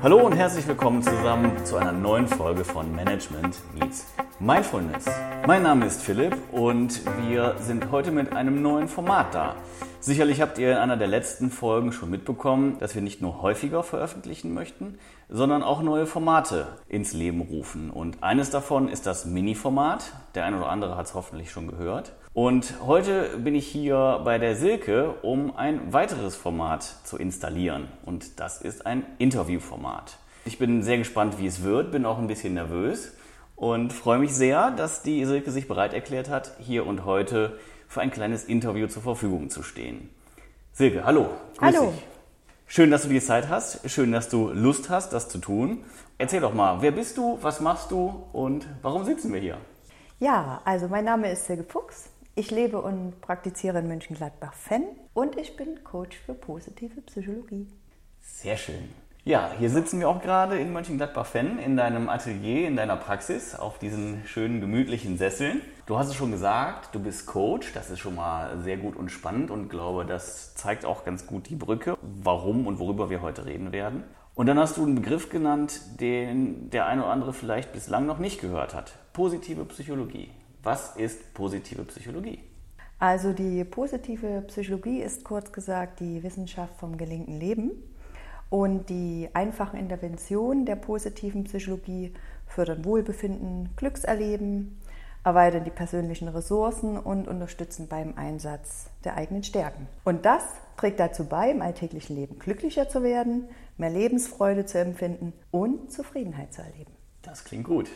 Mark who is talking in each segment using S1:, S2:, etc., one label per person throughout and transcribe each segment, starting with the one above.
S1: Hallo und herzlich willkommen zusammen zu einer neuen Folge von Management Meets Mindfulness. Mein Name ist Philipp und wir sind heute mit einem neuen Format da. Sicherlich habt ihr in einer der letzten Folgen schon mitbekommen, dass wir nicht nur häufiger veröffentlichen möchten, sondern auch neue Formate ins Leben rufen. Und eines davon ist das Mini-Format. Der eine oder andere hat es hoffentlich schon gehört. Und heute bin ich hier bei der Silke, um ein weiteres Format zu installieren. Und das ist ein Interviewformat. Ich bin sehr gespannt, wie es wird, bin auch ein bisschen nervös und freue mich sehr, dass die Silke sich bereit erklärt hat, hier und heute für ein kleines Interview zur Verfügung zu stehen. Silke, hallo.
S2: Grüß hallo.
S1: Dich. Schön, dass du die Zeit hast. Schön, dass du Lust hast, das zu tun. Erzähl doch mal, wer bist du, was machst du und warum sitzen wir hier?
S2: Ja, also mein Name ist Silke Fuchs. Ich lebe und praktiziere in Mönchengladbach-Fenn und ich bin Coach für positive Psychologie.
S1: Sehr schön. Ja, hier sitzen wir auch gerade in Mönchengladbach-Fenn in deinem Atelier, in deiner Praxis, auf diesen schönen, gemütlichen Sesseln. Du hast es schon gesagt, du bist Coach. Das ist schon mal sehr gut und spannend und glaube, das zeigt auch ganz gut die Brücke, warum und worüber wir heute reden werden. Und dann hast du einen Begriff genannt, den der eine oder andere vielleicht bislang noch nicht gehört hat. Positive Psychologie. Was ist positive Psychologie?
S2: Also die positive Psychologie ist kurz gesagt die Wissenschaft vom gelingenden Leben. Und die einfachen Interventionen der positiven Psychologie fördern Wohlbefinden, Glückserleben, erweitern die persönlichen Ressourcen und unterstützen beim Einsatz der eigenen Stärken. Und das trägt dazu bei, im alltäglichen Leben glücklicher zu werden, mehr Lebensfreude zu empfinden und Zufriedenheit zu erleben.
S1: Das klingt gut.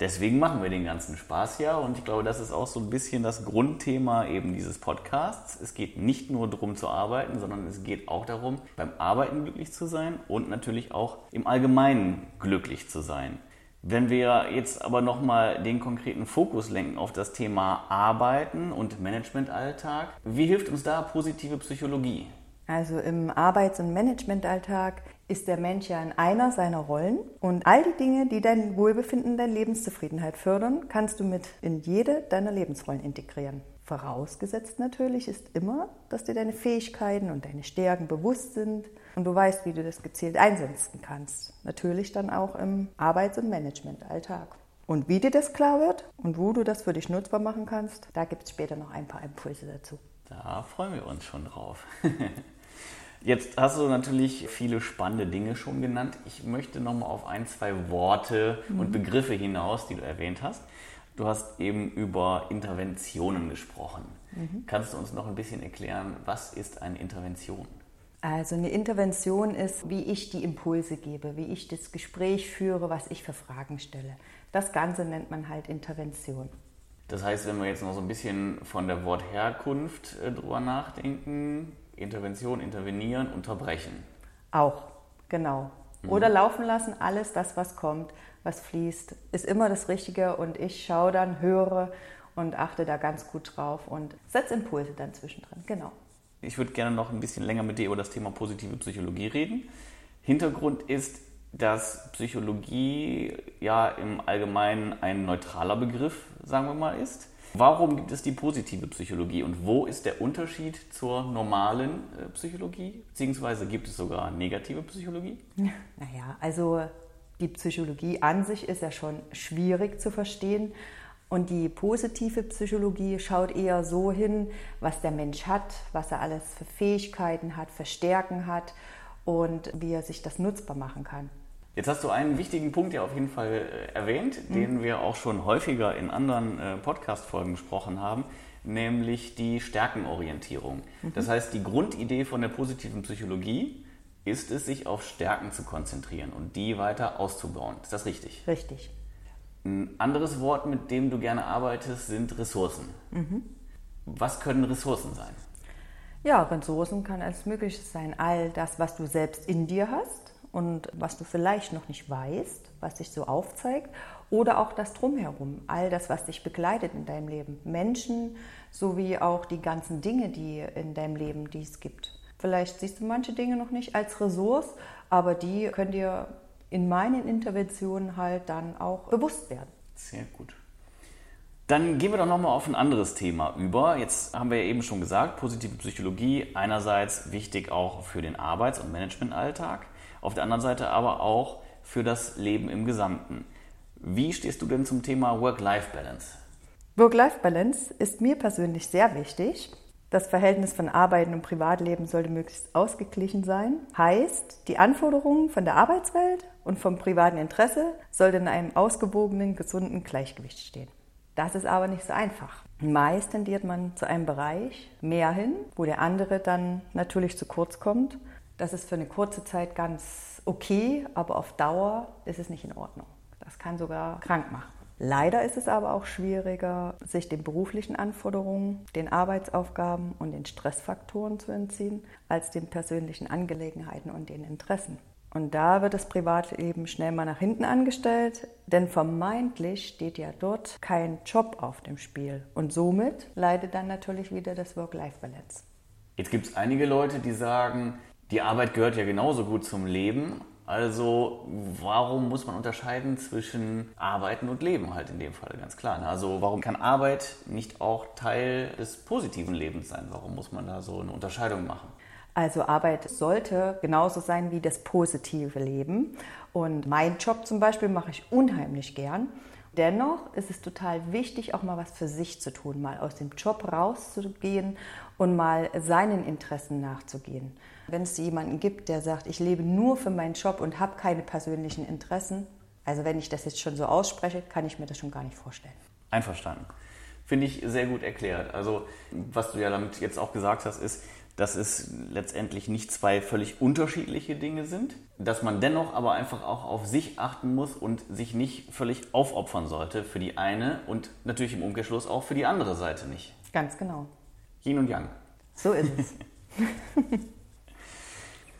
S1: Deswegen machen wir den ganzen Spaß ja und ich glaube, das ist auch so ein bisschen das Grundthema eben dieses Podcasts. Es geht nicht nur darum zu arbeiten, sondern es geht auch darum, beim Arbeiten glücklich zu sein und natürlich auch im Allgemeinen glücklich zu sein. Wenn wir jetzt aber nochmal den konkreten Fokus lenken auf das Thema Arbeiten und Managementalltag, wie hilft uns da positive Psychologie?
S2: Also im Arbeits- und Managementalltag ist der Mensch ja in einer seiner Rollen und all die Dinge, die dein Wohlbefinden, deine Lebenszufriedenheit fördern, kannst du mit in jede deiner Lebensrollen integrieren. Vorausgesetzt natürlich ist immer, dass dir deine Fähigkeiten und deine Stärken bewusst sind und du weißt, wie du das gezielt einsetzen kannst. Natürlich dann auch im Arbeits- und Managementalltag. Und wie dir das klar wird und wo du das für dich nutzbar machen kannst, da gibt es später noch ein paar Impulse dazu.
S1: Da freuen wir uns schon drauf. Jetzt hast du natürlich viele spannende Dinge schon genannt. Ich möchte nochmal auf ein, zwei Worte mhm. und Begriffe hinaus, die du erwähnt hast. Du hast eben über Interventionen gesprochen. Mhm. Kannst du uns noch ein bisschen erklären, was ist eine Intervention?
S2: Also eine Intervention ist, wie ich die Impulse gebe, wie ich das Gespräch führe, was ich für Fragen stelle. Das Ganze nennt man halt Intervention.
S1: Das heißt, wenn wir jetzt noch so ein bisschen von der Wortherkunft äh, drüber nachdenken, Intervention, intervenieren, unterbrechen.
S2: Auch, genau. Mhm. Oder laufen lassen, alles das, was kommt, was fließt, ist immer das Richtige und ich schaue dann, höre und achte da ganz gut drauf und setze Impulse dann zwischendrin. Genau.
S1: Ich würde gerne noch ein bisschen länger mit dir über das Thema positive Psychologie reden. Hintergrund ist, dass Psychologie ja im Allgemeinen ein neutraler Begriff, sagen wir mal, ist. Warum gibt es die positive Psychologie und wo ist der Unterschied zur normalen äh, Psychologie? Beziehungsweise gibt es sogar negative Psychologie?
S2: Naja, also die Psychologie an sich ist ja schon schwierig zu verstehen. Und die positive Psychologie schaut eher so hin, was der Mensch hat, was er alles für Fähigkeiten hat, für Stärken hat und wie er sich das nutzbar machen kann.
S1: Jetzt hast du einen wichtigen Punkt ja auf jeden Fall äh, erwähnt, mhm. den wir auch schon häufiger in anderen äh, Podcast-Folgen besprochen haben, nämlich die Stärkenorientierung. Mhm. Das heißt, die Grundidee von der positiven Psychologie ist es, sich auf Stärken zu konzentrieren und die weiter auszubauen. Ist das richtig?
S2: Richtig.
S1: Ein anderes Wort, mit dem du gerne arbeitest, sind Ressourcen. Mhm. Was können Ressourcen sein?
S2: Ja, Ressourcen kann alles Mögliche sein. All das, was du selbst in dir hast und was du vielleicht noch nicht weißt, was sich so aufzeigt, oder auch das Drumherum, all das, was dich begleitet in deinem Leben, Menschen sowie auch die ganzen Dinge, die in deinem Leben die es gibt. Vielleicht siehst du manche Dinge noch nicht als Ressource, aber die können dir in meinen Interventionen halt dann auch bewusst werden.
S1: Sehr gut. Dann gehen wir doch nochmal auf ein anderes Thema über. Jetzt haben wir ja eben schon gesagt, positive Psychologie einerseits wichtig auch für den Arbeits- und Managementalltag, auf der anderen Seite aber auch für das Leben im Gesamten. Wie stehst du denn zum Thema Work-Life-Balance?
S2: Work-Life-Balance ist mir persönlich sehr wichtig. Das Verhältnis von Arbeiten und Privatleben sollte möglichst ausgeglichen sein. Heißt, die Anforderungen von der Arbeitswelt und vom privaten Interesse sollten in einem ausgewogenen, gesunden Gleichgewicht stehen. Das ist aber nicht so einfach. Meist tendiert man zu einem Bereich mehr hin, wo der andere dann natürlich zu kurz kommt. Das ist für eine kurze Zeit ganz okay, aber auf Dauer ist es nicht in Ordnung. Das kann sogar krank machen. Leider ist es aber auch schwieriger, sich den beruflichen Anforderungen, den Arbeitsaufgaben und den Stressfaktoren zu entziehen, als den persönlichen Angelegenheiten und den Interessen. Und da wird das Privatleben schnell mal nach hinten angestellt, denn vermeintlich steht ja dort kein Job auf dem Spiel. Und somit leidet dann natürlich wieder das Work-Life-Balance.
S1: Jetzt gibt es einige Leute, die sagen, die Arbeit gehört ja genauso gut zum Leben. Also warum muss man unterscheiden zwischen Arbeiten und Leben halt in dem Fall ganz klar. Ne? Also warum kann Arbeit nicht auch Teil des positiven Lebens sein? Warum muss man da so eine Unterscheidung machen?
S2: Also Arbeit sollte genauso sein wie das positive Leben. Und mein Job zum Beispiel mache ich unheimlich gern. Dennoch ist es total wichtig, auch mal was für sich zu tun, mal aus dem Job rauszugehen und mal seinen Interessen nachzugehen. Wenn es jemanden gibt, der sagt, ich lebe nur für meinen Job und habe keine persönlichen Interessen, also wenn ich das jetzt schon so ausspreche, kann ich mir das schon gar nicht vorstellen.
S1: Einverstanden. Finde ich sehr gut erklärt. Also was du ja damit jetzt auch gesagt hast, ist, dass es letztendlich nicht zwei völlig unterschiedliche Dinge sind, dass man dennoch aber einfach auch auf sich achten muss und sich nicht völlig aufopfern sollte für die eine und natürlich im Umkehrschluss auch für die andere Seite nicht.
S2: Ganz genau.
S1: Yin und Yang.
S2: So ist es.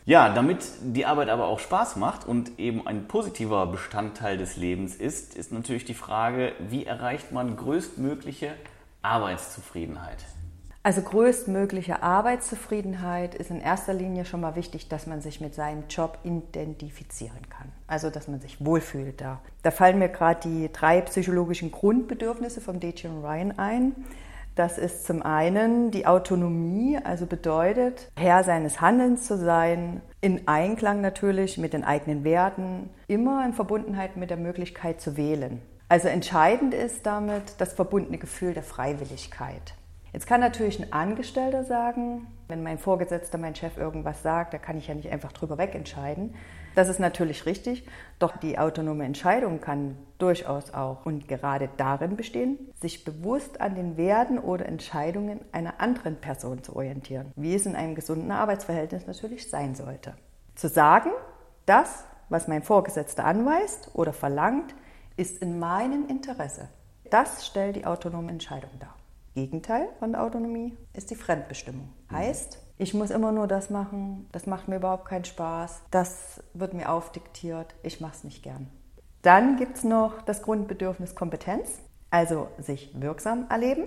S1: ja, damit die Arbeit aber auch Spaß macht und eben ein positiver Bestandteil des Lebens ist, ist natürlich die Frage, wie erreicht man größtmögliche Arbeitszufriedenheit?
S2: Also größtmögliche Arbeitszufriedenheit ist in erster Linie schon mal wichtig, dass man sich mit seinem Job identifizieren kann. Also dass man sich wohlfühlt da. Da fallen mir gerade die drei psychologischen Grundbedürfnisse vom D.J. Ryan ein. Das ist zum einen die Autonomie, also bedeutet, Herr seines Handelns zu sein, in Einklang natürlich mit den eigenen Werten, immer in Verbundenheit mit der Möglichkeit zu wählen. Also entscheidend ist damit das verbundene Gefühl der Freiwilligkeit. Jetzt kann natürlich ein Angestellter sagen, wenn mein Vorgesetzter, mein Chef irgendwas sagt, da kann ich ja nicht einfach drüber wegentscheiden. Das ist natürlich richtig, doch die autonome Entscheidung kann durchaus auch und gerade darin bestehen, sich bewusst an den Werten oder Entscheidungen einer anderen Person zu orientieren, wie es in einem gesunden Arbeitsverhältnis natürlich sein sollte. Zu sagen, das, was mein Vorgesetzter anweist oder verlangt, ist in meinem Interesse. Das stellt die autonome Entscheidung dar. Gegenteil von der Autonomie ist die Fremdbestimmung. Heißt, ich muss immer nur das machen, das macht mir überhaupt keinen Spaß, das wird mir aufdiktiert, ich mache es nicht gern. Dann gibt es noch das Grundbedürfnis Kompetenz, also sich wirksam erleben,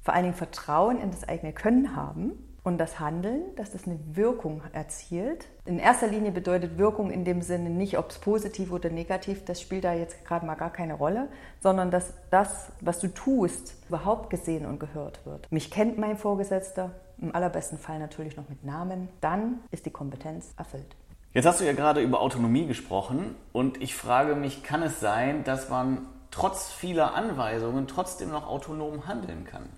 S2: vor allen Dingen Vertrauen in das eigene Können haben und das Handeln, dass das eine Wirkung erzielt. In erster Linie bedeutet Wirkung in dem Sinne nicht, ob es positiv oder negativ, das spielt da jetzt gerade mal gar keine Rolle, sondern dass das, was du tust, überhaupt gesehen und gehört wird. Mich kennt mein Vorgesetzter, im allerbesten Fall natürlich noch mit Namen, dann ist die Kompetenz erfüllt.
S1: Jetzt hast du ja gerade über Autonomie gesprochen und ich frage mich, kann es sein, dass man trotz vieler Anweisungen trotzdem noch autonom handeln kann?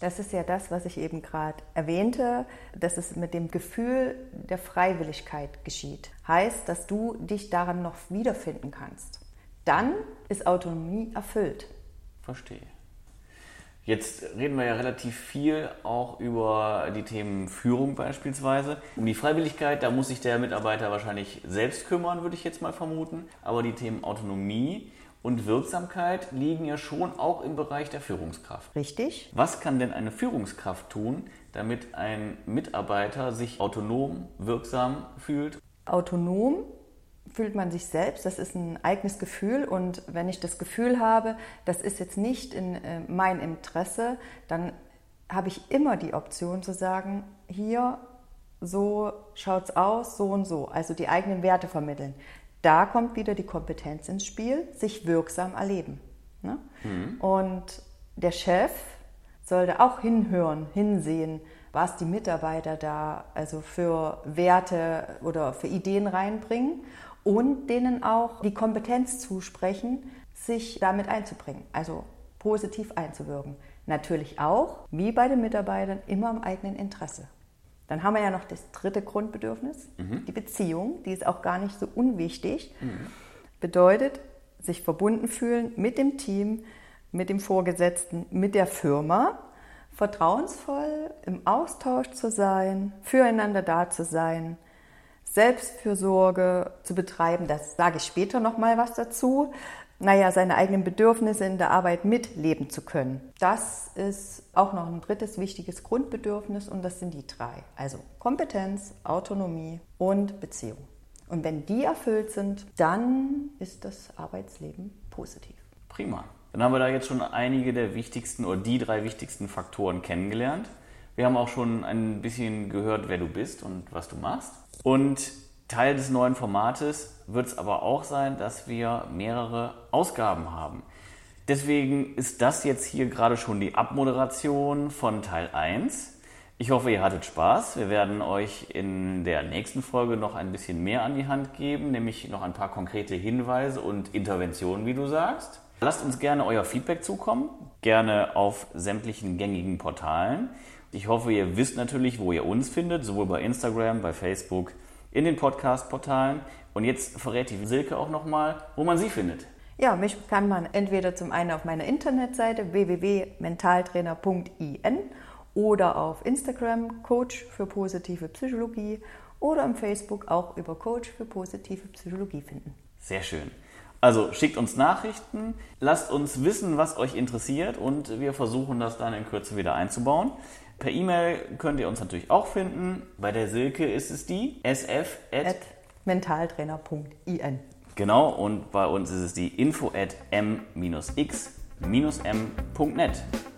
S2: Das ist ja das, was ich eben gerade erwähnte, dass es mit dem Gefühl der Freiwilligkeit geschieht. Heißt, dass du dich daran noch wiederfinden kannst. Dann ist Autonomie erfüllt.
S1: Verstehe. Jetzt reden wir ja relativ viel auch über die Themen Führung beispielsweise. Um die Freiwilligkeit, da muss sich der Mitarbeiter wahrscheinlich selbst kümmern, würde ich jetzt mal vermuten. Aber die Themen Autonomie, und Wirksamkeit liegen ja schon auch im Bereich der Führungskraft.
S2: Richtig.
S1: Was kann denn eine Führungskraft tun, damit ein Mitarbeiter sich autonom, wirksam fühlt?
S2: Autonom fühlt man sich selbst, das ist ein eigenes Gefühl und wenn ich das Gefühl habe, das ist jetzt nicht in äh, mein Interesse, dann habe ich immer die Option zu sagen, hier so schaut es aus, so und so, also die eigenen Werte vermitteln da kommt wieder die Kompetenz ins Spiel, sich wirksam erleben. Ne? Mhm. Und der Chef sollte auch hinhören, hinsehen, was die Mitarbeiter da also für Werte oder für Ideen reinbringen und denen auch die Kompetenz zusprechen, sich damit einzubringen, also positiv einzuwirken. Natürlich auch, wie bei den Mitarbeitern, immer im eigenen Interesse. Dann haben wir ja noch das dritte Grundbedürfnis, mhm. die Beziehung, die ist auch gar nicht so unwichtig. Mhm. Bedeutet, sich verbunden fühlen mit dem Team, mit dem Vorgesetzten, mit der Firma, vertrauensvoll im Austausch zu sein, füreinander da zu sein, Selbstfürsorge zu betreiben, das sage ich später noch mal was dazu. Naja, seine eigenen Bedürfnisse in der Arbeit mitleben zu können. Das ist auch noch ein drittes wichtiges Grundbedürfnis und das sind die drei. Also Kompetenz, Autonomie und Beziehung. Und wenn die erfüllt sind, dann ist das Arbeitsleben positiv.
S1: Prima. Dann haben wir da jetzt schon einige der wichtigsten oder die drei wichtigsten Faktoren kennengelernt. Wir haben auch schon ein bisschen gehört, wer du bist und was du machst. Und Teil des neuen Formates wird es aber auch sein, dass wir mehrere Ausgaben haben. Deswegen ist das jetzt hier gerade schon die Abmoderation von Teil 1. Ich hoffe, ihr hattet Spaß. Wir werden euch in der nächsten Folge noch ein bisschen mehr an die Hand geben, nämlich noch ein paar konkrete Hinweise und Interventionen, wie du sagst. Lasst uns gerne euer Feedback zukommen, gerne auf sämtlichen gängigen Portalen. Ich hoffe, ihr wisst natürlich, wo ihr uns findet, sowohl bei Instagram, bei Facebook, in den Podcast-Portalen. Und jetzt verrät die Silke auch nochmal, wo man sie findet.
S2: Ja, mich kann man entweder zum einen auf meiner Internetseite www.mentaltrainer.in oder auf Instagram Coach für positive Psychologie oder im Facebook auch über Coach für positive Psychologie finden.
S1: Sehr schön. Also schickt uns Nachrichten, lasst uns wissen, was euch interessiert und wir versuchen das dann in Kürze wieder einzubauen. Per E-Mail könnt ihr uns natürlich auch finden. Bei der Silke ist es die
S2: sf.mentaltrainer.in.
S1: Genau, und bei uns ist es die info at m-x-m.net.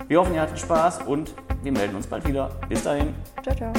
S1: Wir hoffen, ihr hattet Spaß und wir melden uns bald wieder. Bis dahin.
S2: Ciao, ciao.